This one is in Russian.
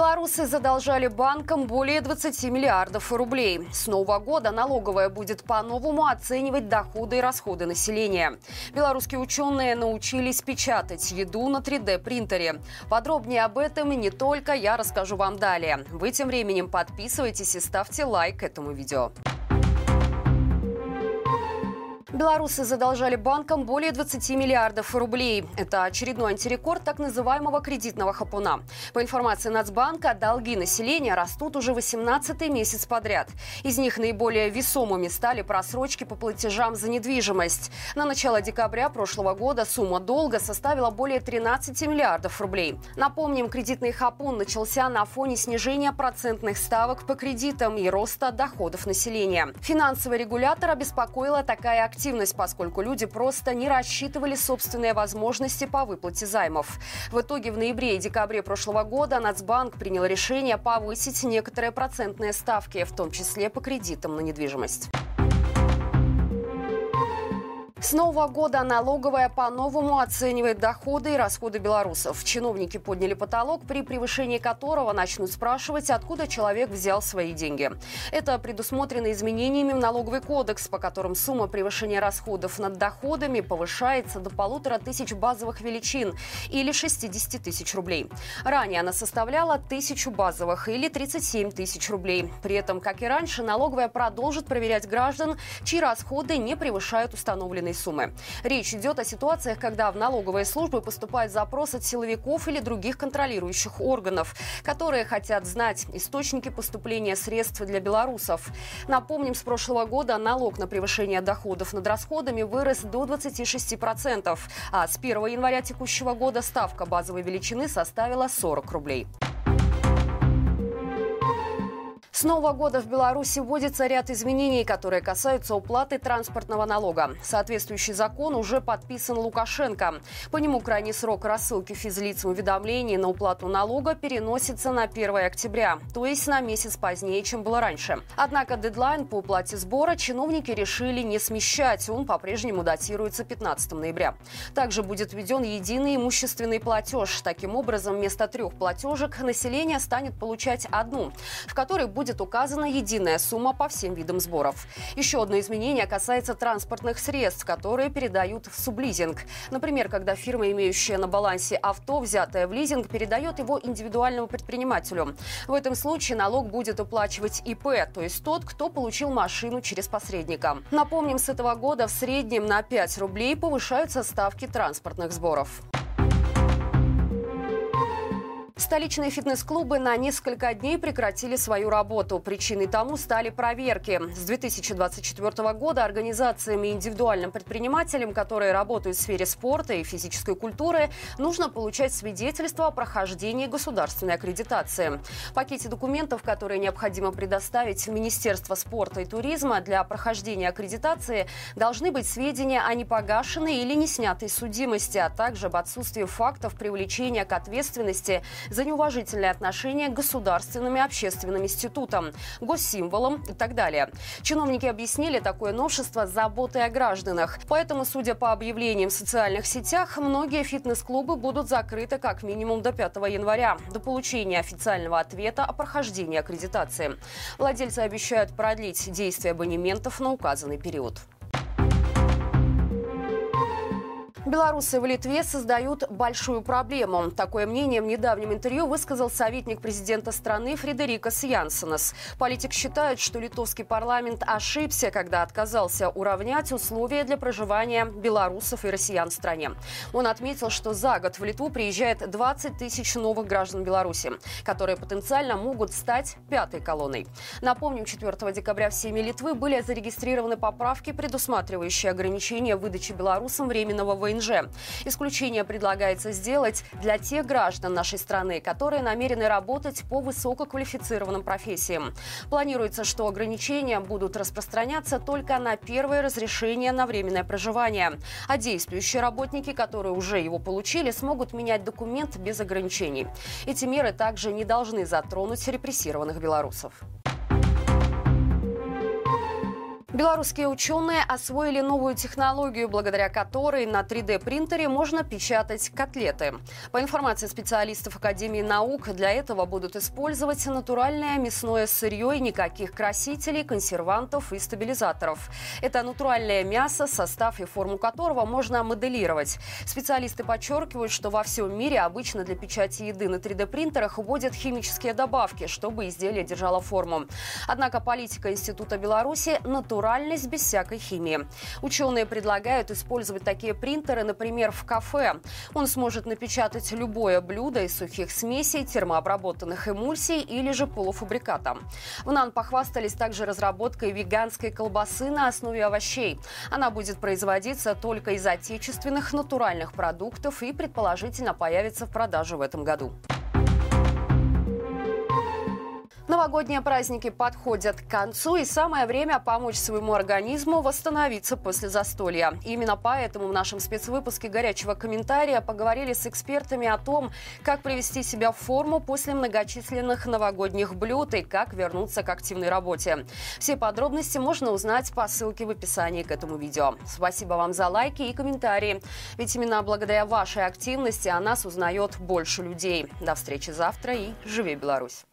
Белорусы задолжали банкам более 20 миллиардов рублей. С нового года налоговая будет по-новому оценивать доходы и расходы населения. Белорусские ученые научились печатать еду на 3D-принтере. Подробнее об этом и не только я расскажу вам далее. Вы тем временем подписывайтесь и ставьте лайк этому видео. Белорусы задолжали банкам более 20 миллиардов рублей. Это очередной антирекорд так называемого кредитного хапуна. По информации Нацбанка, долги населения растут уже 18 месяц подряд. Из них наиболее весомыми стали просрочки по платежам за недвижимость. На начало декабря прошлого года сумма долга составила более 13 миллиардов рублей. Напомним, кредитный хапун начался на фоне снижения процентных ставок по кредитам и роста доходов населения. Финансовый регулятор обеспокоила такая активность активность, поскольку люди просто не рассчитывали собственные возможности по выплате займов. В итоге в ноябре и декабре прошлого года Нацбанк принял решение повысить некоторые процентные ставки, в том числе по кредитам на недвижимость. С нового года налоговая по-новому оценивает доходы и расходы белорусов. Чиновники подняли потолок, при превышении которого начнут спрашивать, откуда человек взял свои деньги. Это предусмотрено изменениями в налоговый кодекс, по которым сумма превышения расходов над доходами повышается до полутора тысяч базовых величин или 60 тысяч рублей. Ранее она составляла тысячу базовых или 37 тысяч рублей. При этом, как и раньше, налоговая продолжит проверять граждан, чьи расходы не превышают установленные заявленной суммы. Речь идет о ситуациях, когда в налоговые службы поступает запрос от силовиков или других контролирующих органов, которые хотят знать источники поступления средств для белорусов. Напомним, с прошлого года налог на превышение доходов над расходами вырос до 26%, а с 1 января текущего года ставка базовой величины составила 40 рублей. С Нового года в Беларуси вводится ряд изменений, которые касаются уплаты транспортного налога. Соответствующий закон уже подписан Лукашенко. По нему крайний срок рассылки физлицам уведомлений на уплату налога переносится на 1 октября, то есть на месяц позднее, чем было раньше. Однако дедлайн по уплате сбора чиновники решили не смещать. Он по-прежнему датируется 15 ноября. Также будет введен единый имущественный платеж. Таким образом, вместо трех платежек население станет получать одну, в которой будет будет указана единая сумма по всем видам сборов. Еще одно изменение касается транспортных средств, которые передают в сублизинг. Например, когда фирма, имеющая на балансе авто, взятое в лизинг, передает его индивидуальному предпринимателю. В этом случае налог будет уплачивать ИП, то есть тот, кто получил машину через посредника. Напомним, с этого года в среднем на 5 рублей повышаются ставки транспортных сборов. Столичные фитнес-клубы на несколько дней прекратили свою работу. Причиной тому стали проверки. С 2024 года организациями и индивидуальным предпринимателям, которые работают в сфере спорта и физической культуры, нужно получать свидетельство о прохождении государственной аккредитации. В пакете документов, которые необходимо предоставить в Министерство спорта и туризма для прохождения аккредитации, должны быть сведения о непогашенной или не снятой судимости, а также об отсутствии фактов привлечения к ответственности за неуважительное отношение к государственным и общественным институтам, госсимволам и так далее. Чиновники объяснили такое новшество заботой о гражданах. Поэтому, судя по объявлениям в социальных сетях, многие фитнес-клубы будут закрыты как минимум до 5 января, до получения официального ответа о прохождении аккредитации. Владельцы обещают продлить действие абонементов на указанный период. Белорусы в Литве создают большую проблему. Такое мнение в недавнем интервью высказал советник президента страны Фредерикас Янсенес. Политик считает, что литовский парламент ошибся, когда отказался уравнять условия для проживания белорусов и россиян в стране. Он отметил, что за год в Литву приезжает 20 тысяч новых граждан Беларуси, которые потенциально могут стать пятой колонной. Напомним, 4 декабря в Сейме Литвы были зарегистрированы поправки, предусматривающие ограничения выдачи белорусам временного ВНЖ ВНЖ. Исключение предлагается сделать для тех граждан нашей страны, которые намерены работать по высококвалифицированным профессиям. Планируется, что ограничения будут распространяться только на первое разрешение на временное проживание. А действующие работники, которые уже его получили, смогут менять документ без ограничений. Эти меры также не должны затронуть репрессированных белорусов. Белорусские ученые освоили новую технологию, благодаря которой на 3D-принтере можно печатать котлеты. По информации специалистов Академии наук, для этого будут использовать натуральное мясное сырье и никаких красителей, консервантов и стабилизаторов. Это натуральное мясо, состав и форму которого можно моделировать. Специалисты подчеркивают, что во всем мире обычно для печати еды на 3D-принтерах вводят химические добавки, чтобы изделие держало форму. Однако политика Института Беларуси натуральная натуральность без всякой химии. Ученые предлагают использовать такие принтеры, например, в кафе. Он сможет напечатать любое блюдо из сухих смесей, термообработанных эмульсий или же полуфабриката. В НАН похвастались также разработкой веганской колбасы на основе овощей. Она будет производиться только из отечественных натуральных продуктов и предположительно появится в продаже в этом году. Новогодние праздники подходят к концу, и самое время помочь своему организму восстановиться после застолья. Именно поэтому в нашем спецвыпуске «Горячего комментария» поговорили с экспертами о том, как привести себя в форму после многочисленных новогодних блюд и как вернуться к активной работе. Все подробности можно узнать по ссылке в описании к этому видео. Спасибо вам за лайки и комментарии, ведь именно благодаря вашей активности о нас узнает больше людей. До встречи завтра и живи Беларусь!